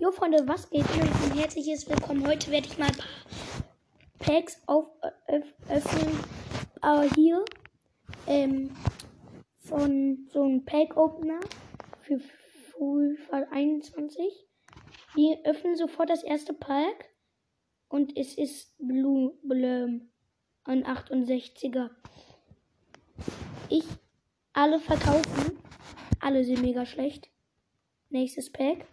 Jo Freunde, was geht? Ein herzliches Willkommen. Heute werde ich mal ein paar Packs auf, öff, öffnen. Aber hier ähm, von so einem Pack-Opener für Full Fall 21. Wir öffnen sofort das erste Pack. Und es ist Blue Blum. Ein 68er. Ich alle verkaufen. Alle sind mega schlecht. Nächstes Pack.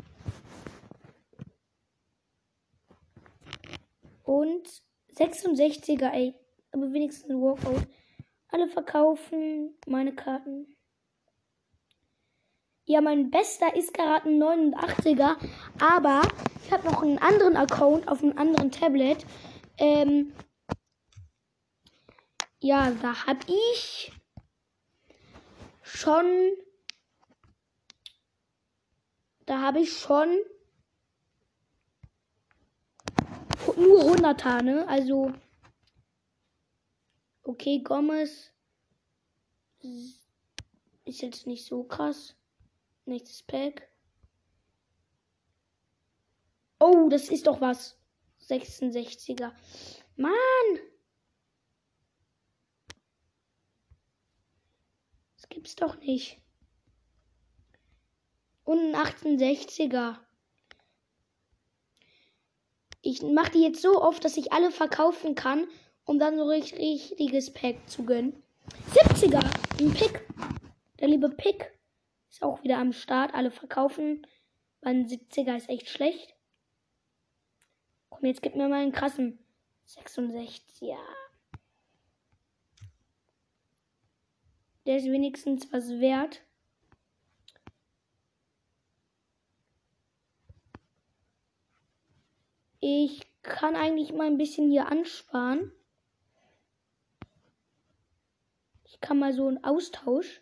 Und 66er, ey. Aber wenigstens ein Walkout. Alle verkaufen meine Karten. Ja, mein bester ist gerade ein 89er. Aber ich habe noch einen anderen Account auf einem anderen Tablet. Ähm, ja, da habe ich schon. Da habe ich schon nur 100er, ne? Also. Okay, Gomez ist jetzt nicht so krass. Nächstes Pack. Oh, das ist doch was. 66er. Mann! Das gibt's doch nicht. Und ein 68er. Ich mache die jetzt so oft, dass ich alle verkaufen kann, um dann so ein richtiges Pack zu gönnen. 70er, ein Pick. Der liebe Pick ist auch wieder am Start. Alle verkaufen. Mein 70er ist echt schlecht. Komm, jetzt gib mir mal einen krassen. 66, ja. Der ist wenigstens was wert. Ich kann eigentlich mal ein bisschen hier ansparen. Ich kann mal so einen Austausch.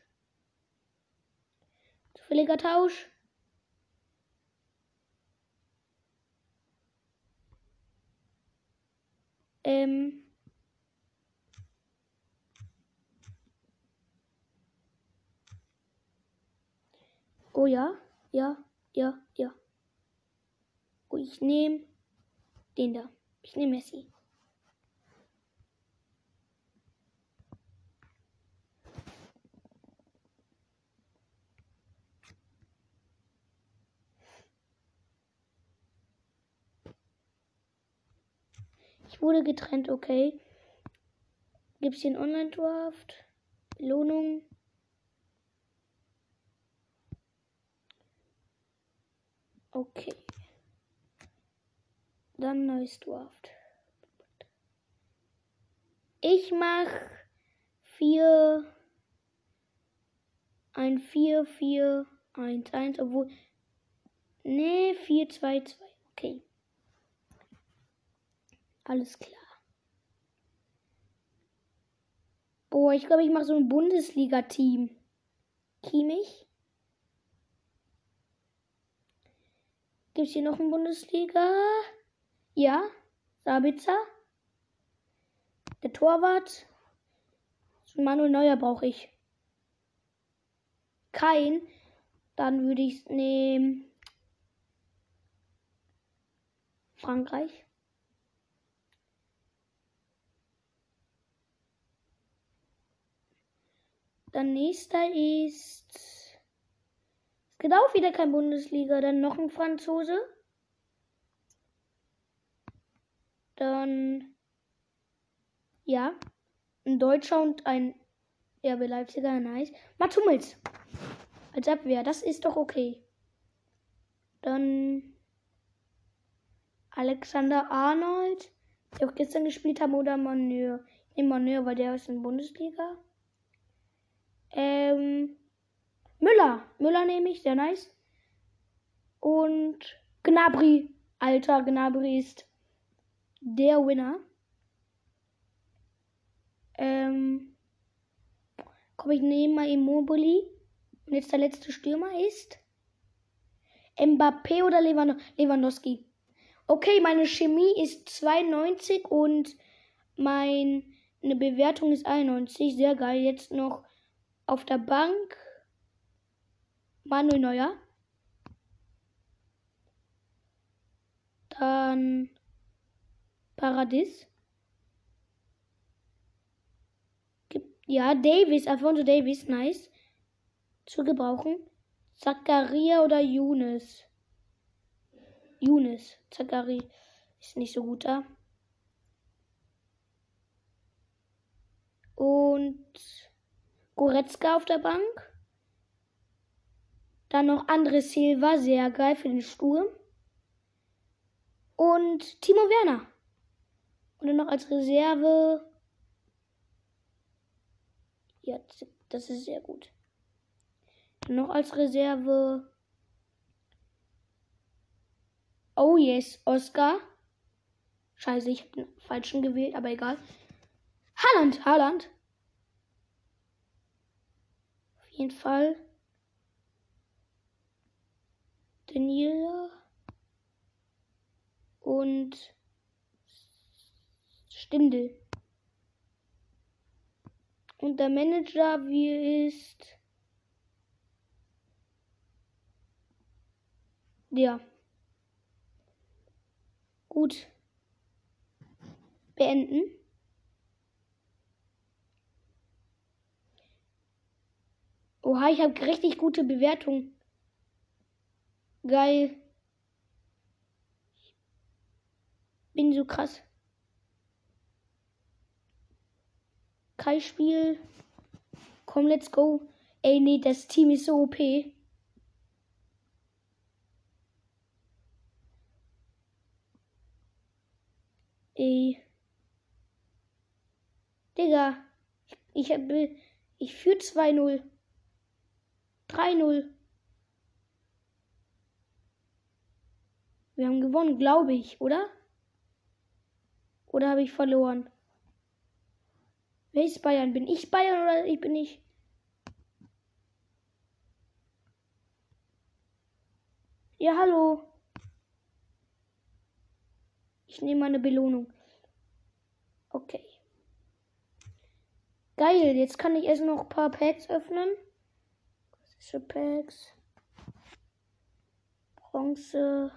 Zufälliger Tausch. Ähm. Oh ja, ja, ja, ja. Ich nehme den da. Ich nehme Messi. Ich wurde getrennt, okay. Gibt es einen Online-Draft? Belohnung? Okay. Dann neues Draft. Ich mach vier. Ein 4, 4, 1, 1, obwohl. Nee, 4, 2, 2. Okay. Alles klar. Boah, ich glaube, ich mache so ein Bundesliga-Team. Kiemich. Gibt es hier noch ein Bundesliga? Ja. Sabitzer. Der Torwart. Manuel Neuer brauche ich. Kein. Dann würde ich nehmen. Frankreich. Dann nächster ist. Es gibt auch wieder kein Bundesliga. Dann noch ein Franzose. Dann. Ja. Ein Deutscher und ein RB Leipziger. Nice. Mats. Als Abwehr. Das ist doch okay. Dann. Alexander Arnold. Der auch gestern gespielt haben. Oder Maneur. Ich nehme Maneur, weil der ist in Bundesliga. Ähm, Müller. Müller nehme ich, sehr nice. Und Gnabry. Alter, Gnabry ist der Winner. Ähm, komm, ich nehme mal Immobili. Und jetzt der letzte Stürmer ist Mbappé oder Lewandowski. Okay, meine Chemie ist 92 und meine Bewertung ist 91. Sehr geil. Jetzt noch auf der Bank Manuel Neuer. Dann Paradies. Ja, Davis, Alfonso Davis, nice. Zu gebrauchen. Zakaria oder Younes? Younes. Zakari ist nicht so gut da. Und Goretzka auf der Bank. Dann noch André Silva, sehr geil für den Sturm. Und Timo Werner. Und dann noch als Reserve. Ja, das ist sehr gut. Dann noch als Reserve. Oh yes, Oscar. Scheiße, ich habe den falschen gewählt, aber egal. Haaland, Haaland. Auf jeden Fall. Daniela. Und Stindel. Und der Manager, wie ist. Ja. Gut. Beenden. Oha, ich habe richtig gute Bewertung. Geil. Bin so krass. Kai Spiel. Komm, let's go. Ey, nee, das Team ist so OP. Ey. Digga. Ich, hab, ich führe 2-0. 3-0. Wir haben gewonnen, glaube ich, oder? Oder habe ich verloren? Ist Bayern? Bin ich Bayern oder ich bin ich? Ja, hallo. Ich nehme meine Belohnung. Okay. Geil, jetzt kann ich erst noch ein paar Packs öffnen. Klassische Packs. Bronze.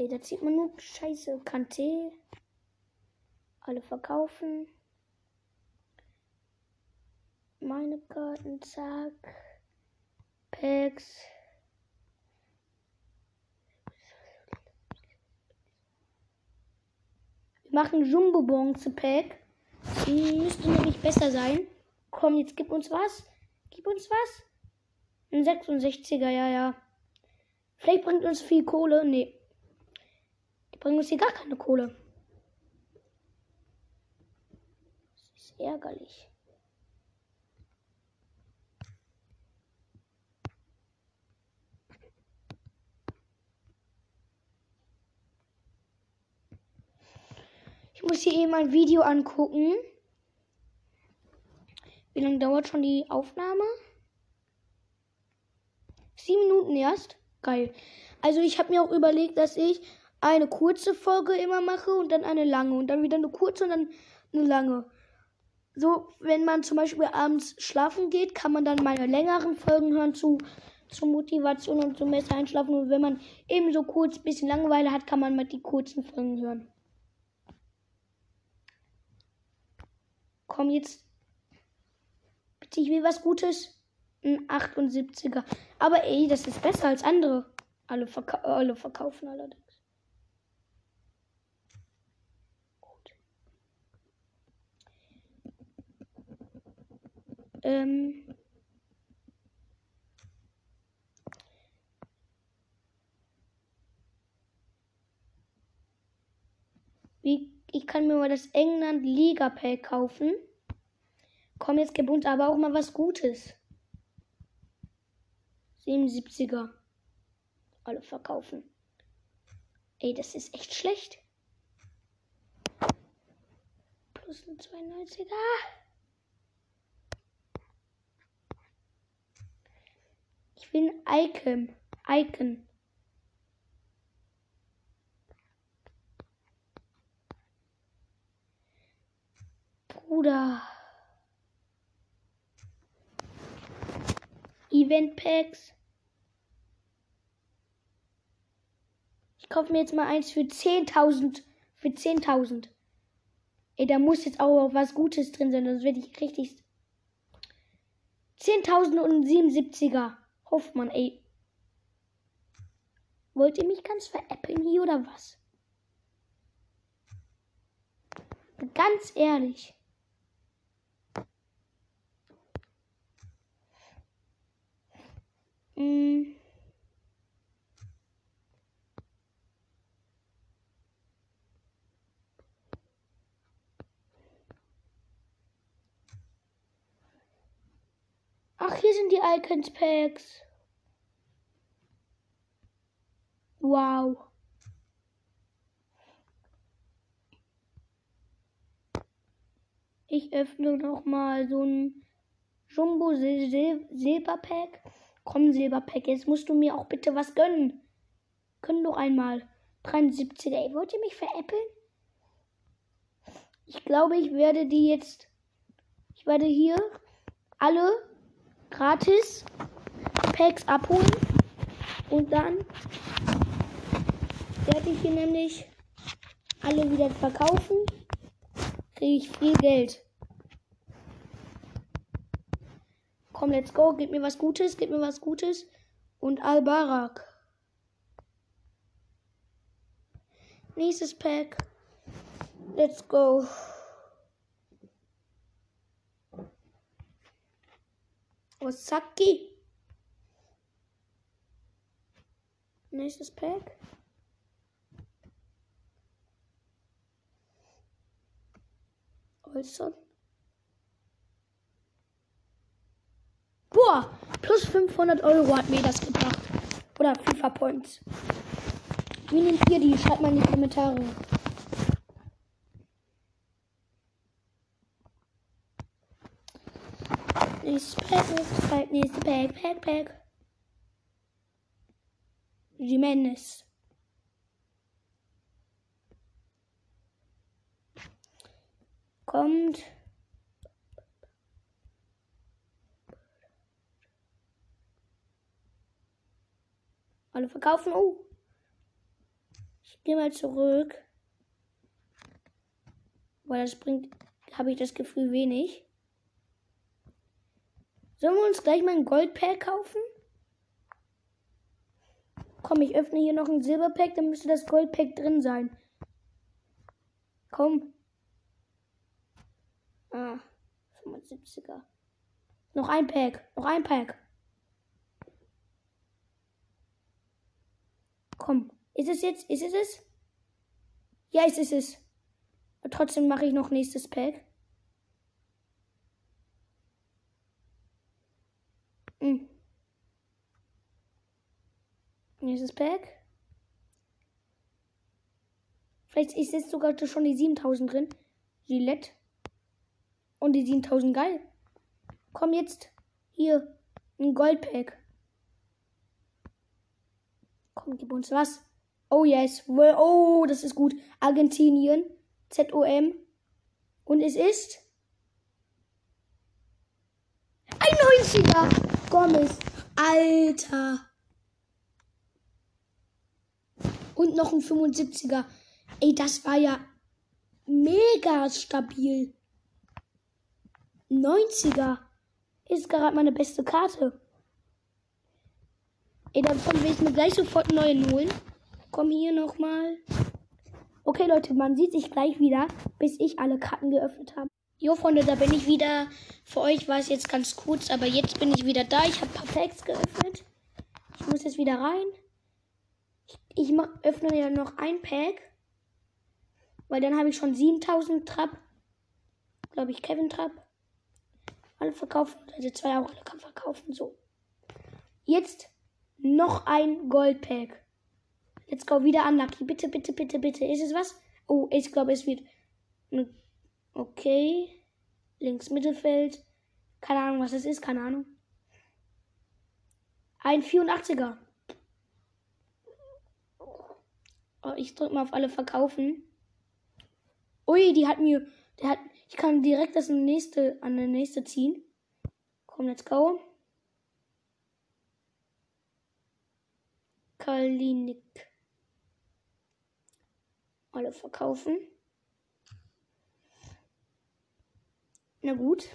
Ey, da zieht man nur Scheiße. Kante. Alle verkaufen. Meine Karten, zack. Packs. Wir machen Jumbo Bronze Pack. Müsste nämlich besser sein. Komm, jetzt gib uns was. Gib uns was. Ein 66er, ja, ja. Vielleicht bringt uns viel Kohle. Nee. Bringen uns hier gar keine Kohle. Das ist ärgerlich. Ich muss hier eben ein Video angucken. Wie lange dauert schon die Aufnahme? Sieben Minuten erst. Geil. Also ich habe mir auch überlegt, dass ich eine kurze Folge immer mache und dann eine lange und dann wieder eine kurze und dann eine lange. So, wenn man zum Beispiel abends schlafen geht, kann man dann meine längeren Folgen hören zu, zur Motivation und zum besser einschlafen. Und wenn man eben so kurz ein bisschen Langeweile hat, kann man mal die kurzen Folgen hören. Komm jetzt. Bitte, ich will was Gutes. Ein 78er. Aber ey, das ist besser als andere. Alle, verka alle verkaufen allerdings. Gut. Ähm. Wie ich kann mir mal das England Liga Pack kaufen. Komm, jetzt gib aber auch mal was Gutes. 77er. Alle verkaufen. Ey, das ist echt schlecht. Plus ein 92er. Ich bin Icon. Icon. Bruder. Event Packs. Ich kaufe mir jetzt mal eins für 10.000. Für 10.000. Ey, da muss jetzt auch was Gutes drin sein, sonst werde ich richtig. 10.077er. Hoffmann, ey. Wollt ihr mich ganz veräppeln hier oder was? Ganz ehrlich. Mm. Ach, hier die Icons Packs. Wow. Ich öffne noch mal so ein Jumbo Sil Sil Silberpack. Komm, Silberpack, jetzt musst du mir auch bitte was gönnen. Können doch einmal. 73. Ey, wollt ihr mich veräppeln? Ich glaube, ich werde die jetzt. Ich werde hier alle gratis Packs abholen. Und dann werde ich hier nämlich alle wieder verkaufen kriege ich viel Geld. Komm, let's go. Gib mir was Gutes, gib mir was Gutes. Und Al-Barak. Nächstes Pack. Let's go. Osaki. Nächstes Pack. Holzern. Boah, plus 500 Euro hat mir das gebracht. Oder FIFA Points. Wie nehmt ihr die? Schreibt mal in die Kommentare. Nächstes Pack, nächstes Pack, nächstes Pack, Pack, Pack. Jimenez. kommt. Alle verkaufen. Oh. Ich gehe mal zurück. Weil das bringt, habe ich das Gefühl, wenig. Sollen wir uns gleich mal ein Goldpack kaufen? Komm, ich öffne hier noch ein Silberpack, dann müsste das Goldpack drin sein. Komm. Ah, 75er. Noch ein Pack. Noch ein Pack. Komm. Ist es jetzt? Ist es es? Ja, ist es es. Aber trotzdem mache ich noch nächstes Pack. Nächstes Pack. Vielleicht ist jetzt sogar schon die 7000 drin. Gillette. Und die 7000 geil. Komm jetzt. Hier. Ein Goldpack. Komm, gib uns was. Oh yes. Oh, das ist gut. Argentinien. ZOM. Und es ist. Ein 90er. Gomez. Alter. Und noch ein 75er. Ey, das war ja mega stabil. 90er. Ist gerade meine beste Karte. Ey, davon will ich mir gleich sofort einen neuen holen. Komm hier nochmal. Okay, Leute, man sieht sich gleich wieder, bis ich alle Karten geöffnet habe. Jo, Freunde, da bin ich wieder. Für euch war es jetzt ganz kurz, aber jetzt bin ich wieder da. Ich habe ein paar Packs geöffnet. Ich muss jetzt wieder rein. Ich, mach, öffne ja noch ein Pack. Weil dann habe ich schon 7000 Trap. Glaube ich, Kevin Trap alle verkaufen. Also zwei auch alle kann verkaufen. So. Jetzt noch ein Goldpack. Let's go. Wieder unlucky. Bitte, bitte, bitte, bitte. Ist es was? Oh, ich glaube, es wird. Okay. Links Mittelfeld. Keine Ahnung, was das ist. Keine Ahnung. Ein 84er. Oh, ich drücke mal auf alle verkaufen. Ui, die hat mir. Der hat, ich kann direkt das nächste, an der nächste ziehen. Komm, let's go. Kalinik. Alle verkaufen. Na gut.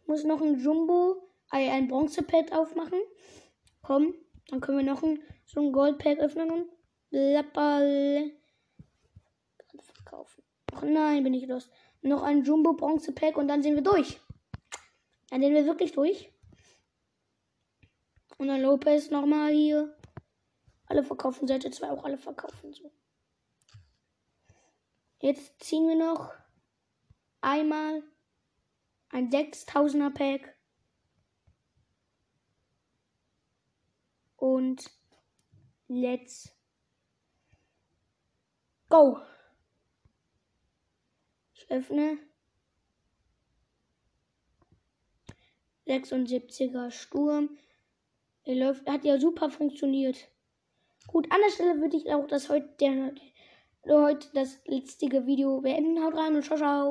Ich muss noch ein Jumbo, ein Bronze-Pad aufmachen. Komm, dann können wir noch ein, so ein Gold-Pack öffnen Lapperl verkaufen. Ach nein, bin ich los. Noch ein Jumbo-Bronze-Pack und dann sind wir durch. Dann sind wir wirklich durch. Und dann Lopez nochmal hier. Alle verkaufen, Seite 2 auch alle verkaufen. So. Jetzt ziehen wir noch einmal ein 6000er Pack. Und let's go. Ich öffne. 76er Sturm. Er läuft, hat ja super funktioniert. Gut, an der Stelle würde ich auch das heute, der, heute das letzte Video beenden. Haut rein und ciao, ciao.